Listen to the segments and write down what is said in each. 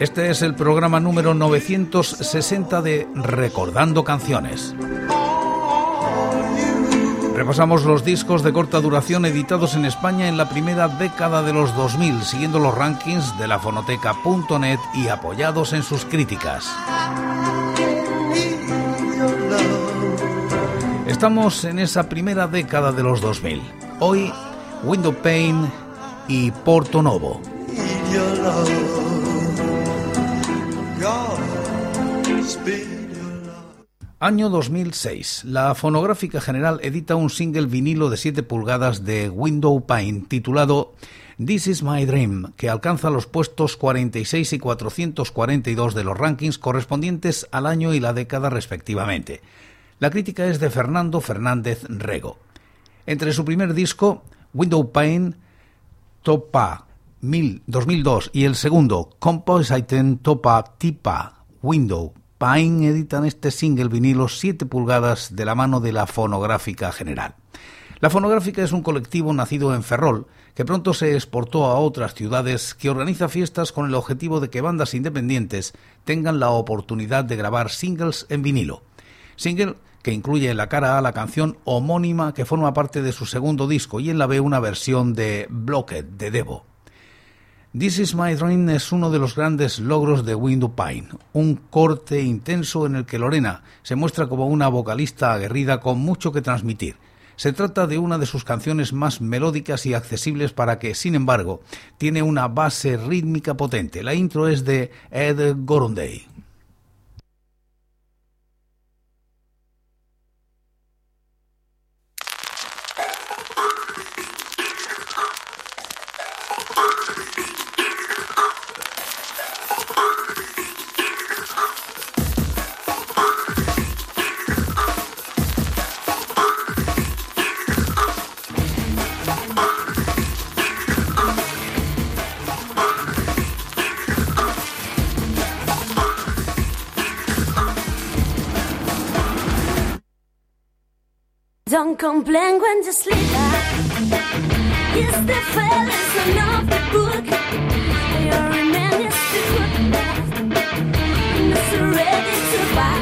Este es el programa número 960 de Recordando Canciones. Repasamos los discos de corta duración editados en España en la primera década de los 2000, siguiendo los rankings de la fonoteca.net y apoyados en sus críticas. Estamos en esa primera década de los 2000. Hoy, Window Pane y Porto Novo. Año 2006. La Fonográfica General edita un single vinilo de 7 pulgadas de Window Pine titulado This is My Dream, que alcanza los puestos 46 y 442 de los rankings correspondientes al año y la década respectivamente. La crítica es de Fernando Fernández Rego. Entre su primer disco, Window Pine, Topa 2002 y el segundo, Composite Topa Tipa Window Pine editan este single vinilo 7 pulgadas de la mano de la Fonográfica General. La Fonográfica es un colectivo nacido en Ferrol que pronto se exportó a otras ciudades que organiza fiestas con el objetivo de que bandas independientes tengan la oportunidad de grabar singles en vinilo. Single que incluye en la cara A la canción homónima que forma parte de su segundo disco y en la B una versión de Blocked de Devo. This is My Dream es uno de los grandes logros de Window Pine, un corte intenso en el que Lorena se muestra como una vocalista aguerrida con mucho que transmitir. Se trata de una de sus canciones más melódicas y accesibles para que, sin embargo, tiene una base rítmica potente. La intro es de Ed Gorondey. Don't complain when you sleep. Yes, the fellas of the book. You're a man, yes, the good It's ready to buy.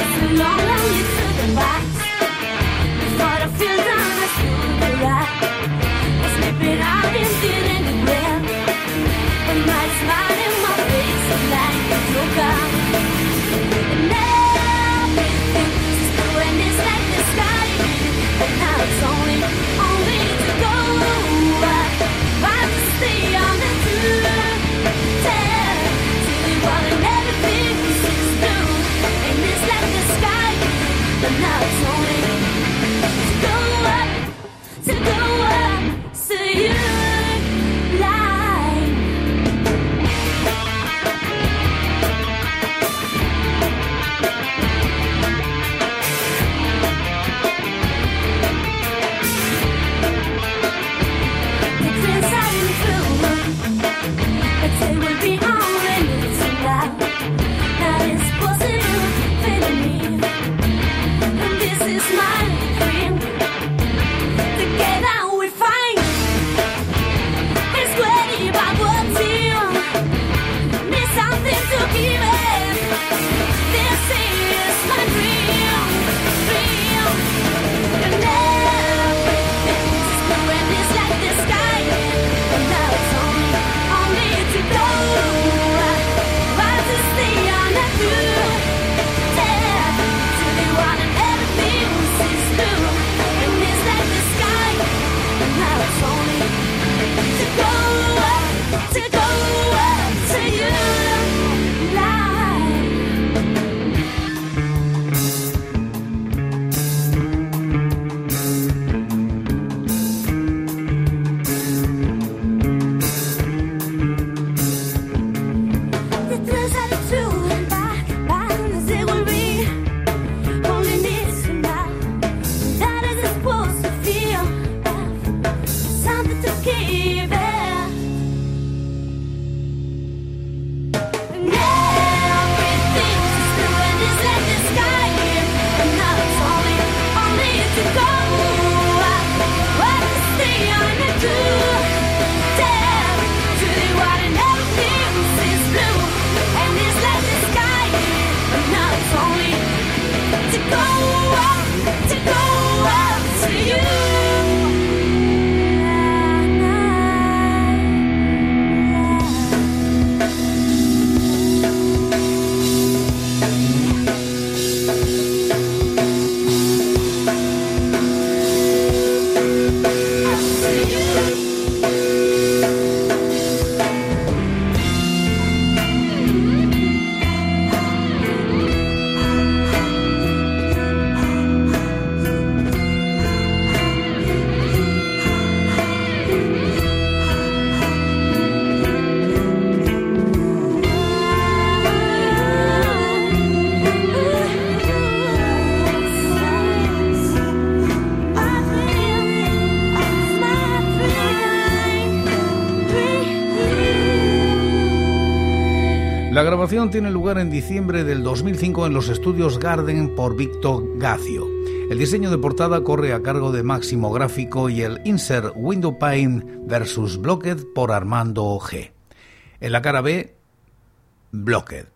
It's a long, way to the box. Before I feel down, I feel the right. I it out and did La grabación tiene lugar en diciembre del 2005 en los estudios Garden por Victor Gacio. El diseño de portada corre a cargo de Máximo Gráfico y el insert Window Pane versus Blocked por Armando G. En la cara B, Blocked.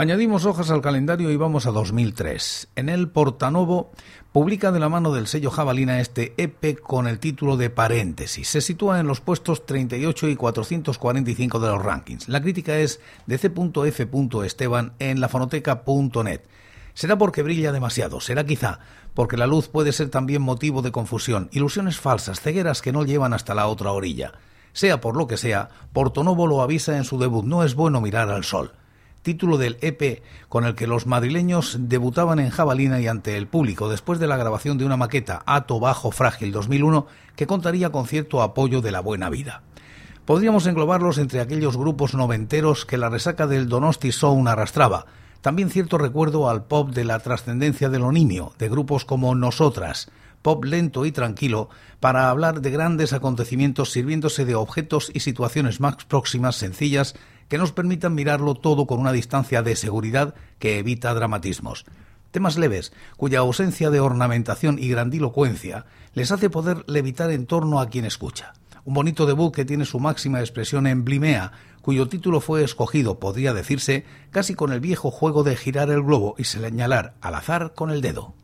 Añadimos hojas al calendario y vamos a 2003. En el Portanovo publica de la mano del sello Jabalina este EP con el título de Paréntesis. Se sitúa en los puestos 38 y 445 de los rankings. La crítica es de C.F. Esteban en lafonoteca.net. Será porque brilla demasiado, será quizá porque la luz puede ser también motivo de confusión, ilusiones falsas, cegueras que no llevan hasta la otra orilla. Sea por lo que sea, Portonovo lo avisa en su debut, no es bueno mirar al sol título del EP con el que los madrileños debutaban en Jabalina y ante el público después de la grabación de una maqueta Ato Bajo Frágil 2001 que contaría con cierto apoyo de la buena vida. Podríamos englobarlos entre aquellos grupos noventeros que la resaca del Donosti Sound arrastraba. También cierto recuerdo al pop de la trascendencia de lo nimio, de grupos como Nosotras, pop lento y tranquilo, para hablar de grandes acontecimientos sirviéndose de objetos y situaciones más próximas, sencillas, que nos permitan mirarlo todo con una distancia de seguridad que evita dramatismos. Temas leves, cuya ausencia de ornamentación y grandilocuencia les hace poder levitar en torno a quien escucha un bonito debut que tiene su máxima expresión en Blimea, cuyo título fue escogido, podría decirse, casi con el viejo juego de girar el globo y señalar al azar con el dedo.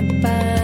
Bye.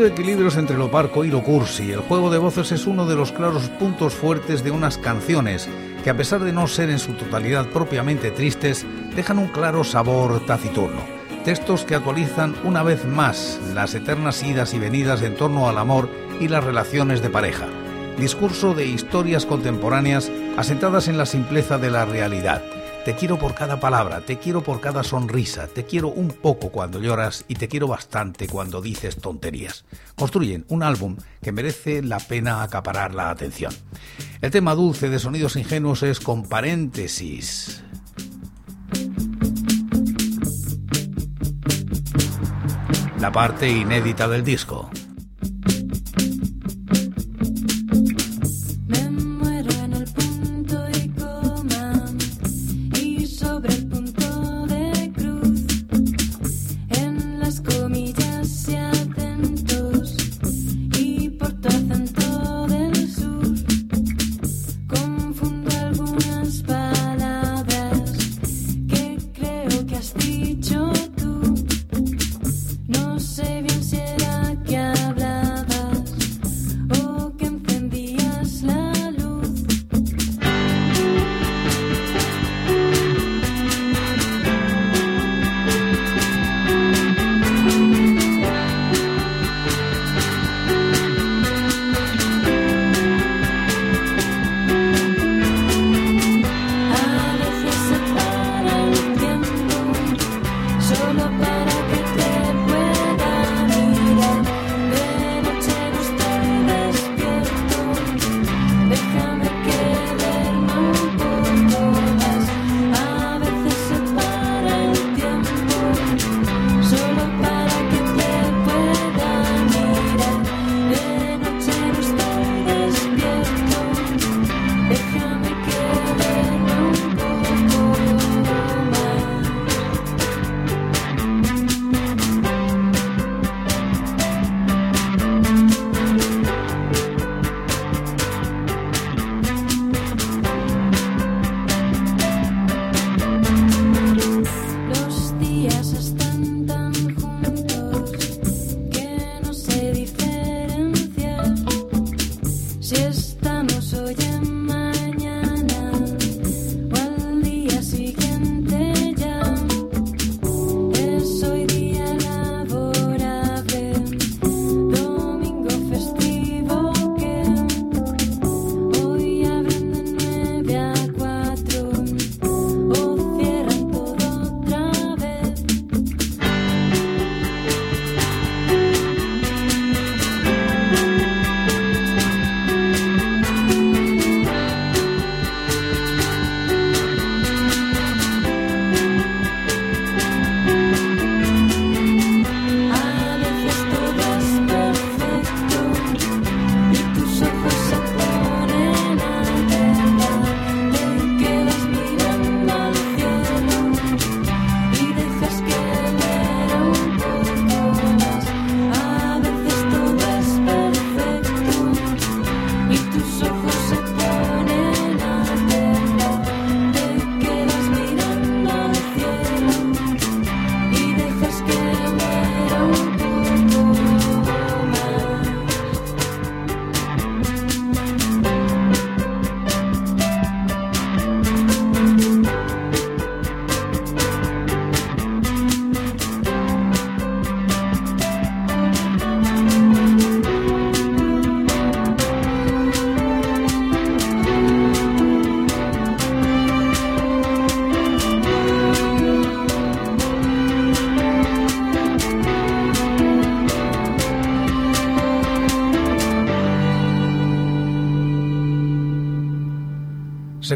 Estableciendo equilibrios entre lo parco y lo cursi, el juego de voces es uno de los claros puntos fuertes de unas canciones que a pesar de no ser en su totalidad propiamente tristes, dejan un claro sabor taciturno. Textos que actualizan una vez más las eternas idas y venidas en torno al amor y las relaciones de pareja. Discurso de historias contemporáneas asentadas en la simpleza de la realidad te quiero por cada palabra, te quiero por cada sonrisa, te quiero un poco cuando lloras y te quiero bastante cuando dices tonterías. Construyen un álbum que merece la pena acaparar la atención. El tema dulce de Sonidos Ingenuos es con paréntesis. La parte inédita del disco.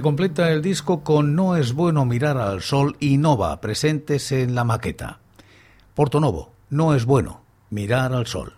Completa el disco con No es bueno mirar al sol y Nova presentes en la maqueta. Porto Novo, no es bueno mirar al sol.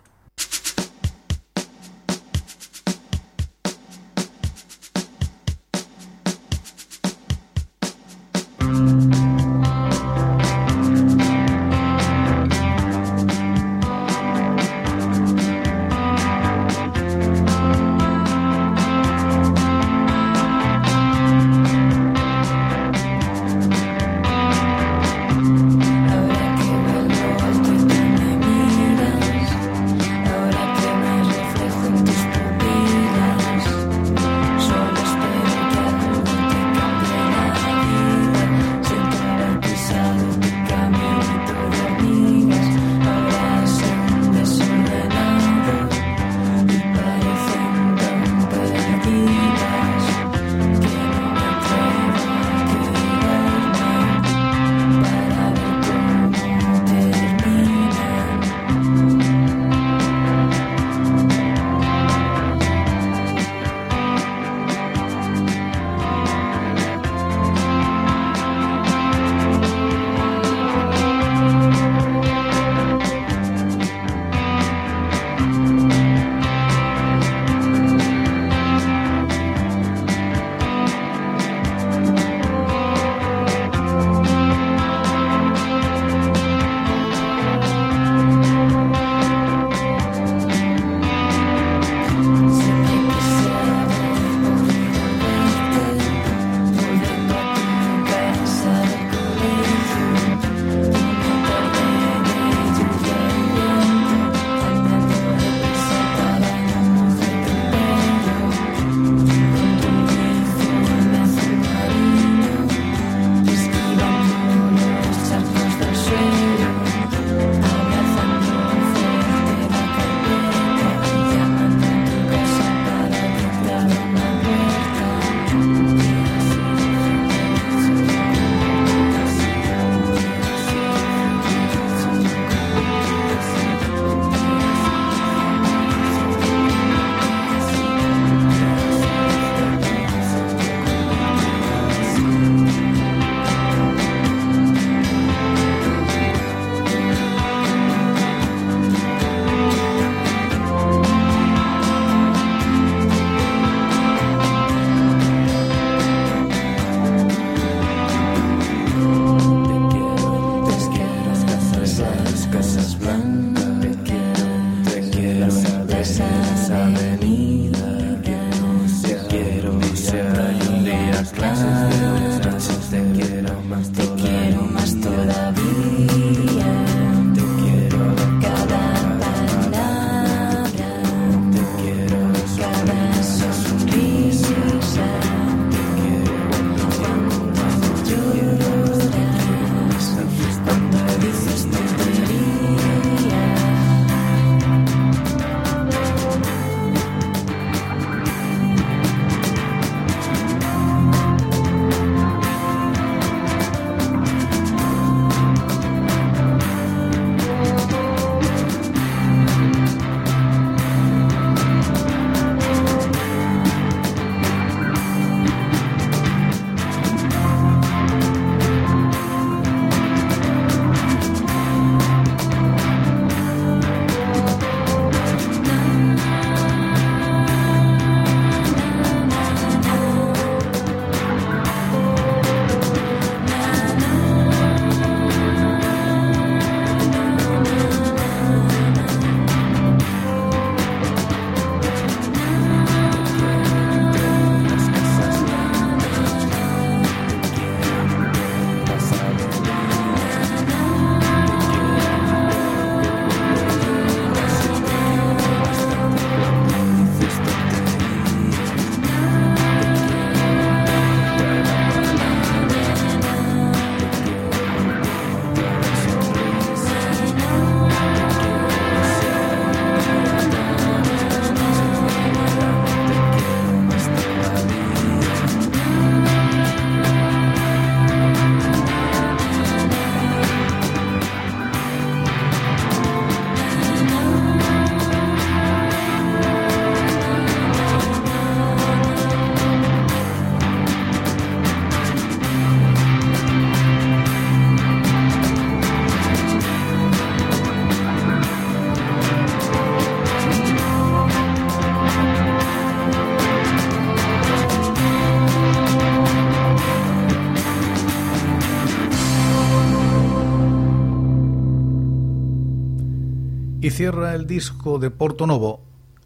Cierra el disco de Porto Novo,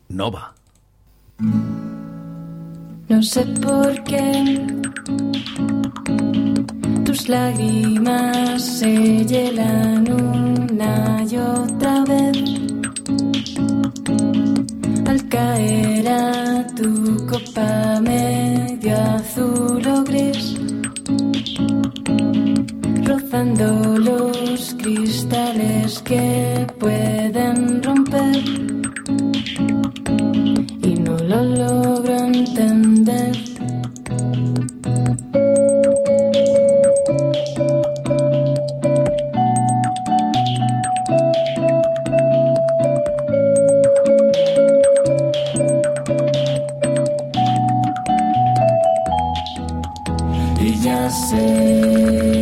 Nova. No sé por qué tus lágrimas se hielan una y otra vez al caer a tu copa medio azul o gris, rozando los cristales que pueden romper y no lo logro entender. Y ya sé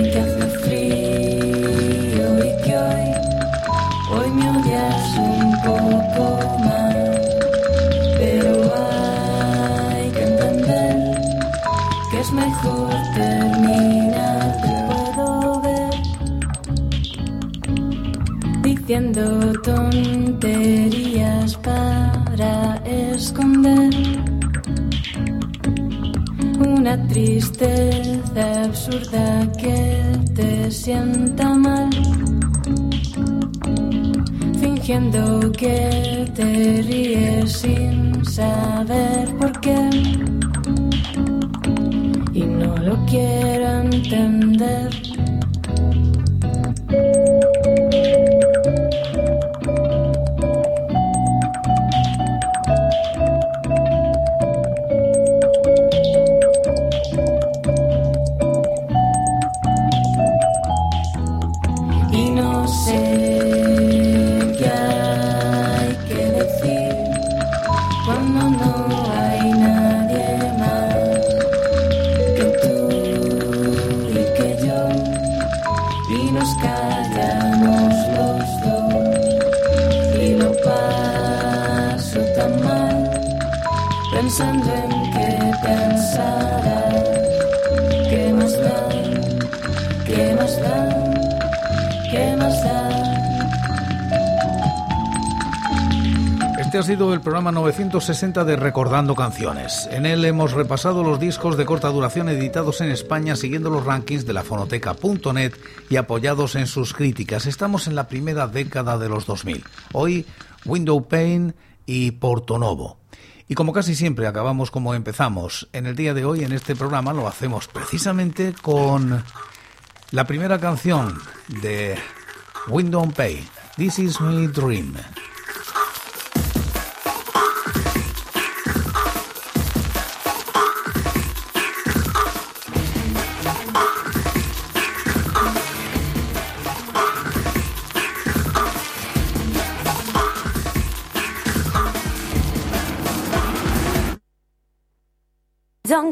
tonterías para esconder una tristeza absurda que te sienta mal, fingiendo que te ríes sin saber por qué. Y no lo quiero entender. El programa 960 de Recordando Canciones. En él hemos repasado los discos de corta duración editados en España siguiendo los rankings de la fonoteca.net y apoyados en sus críticas. Estamos en la primera década de los 2000. Hoy, Window Pane y Portonovo. Y como casi siempre acabamos como empezamos, en el día de hoy en este programa lo hacemos precisamente con la primera canción de Window Pane, This Is My Dream.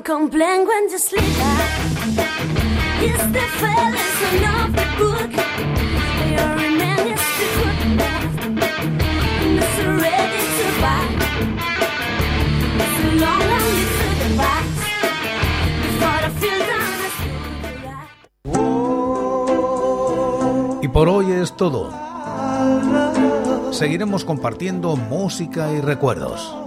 Complain when you sleep. Book. Y por hoy es todo. Seguiremos compartiendo música y recuerdos.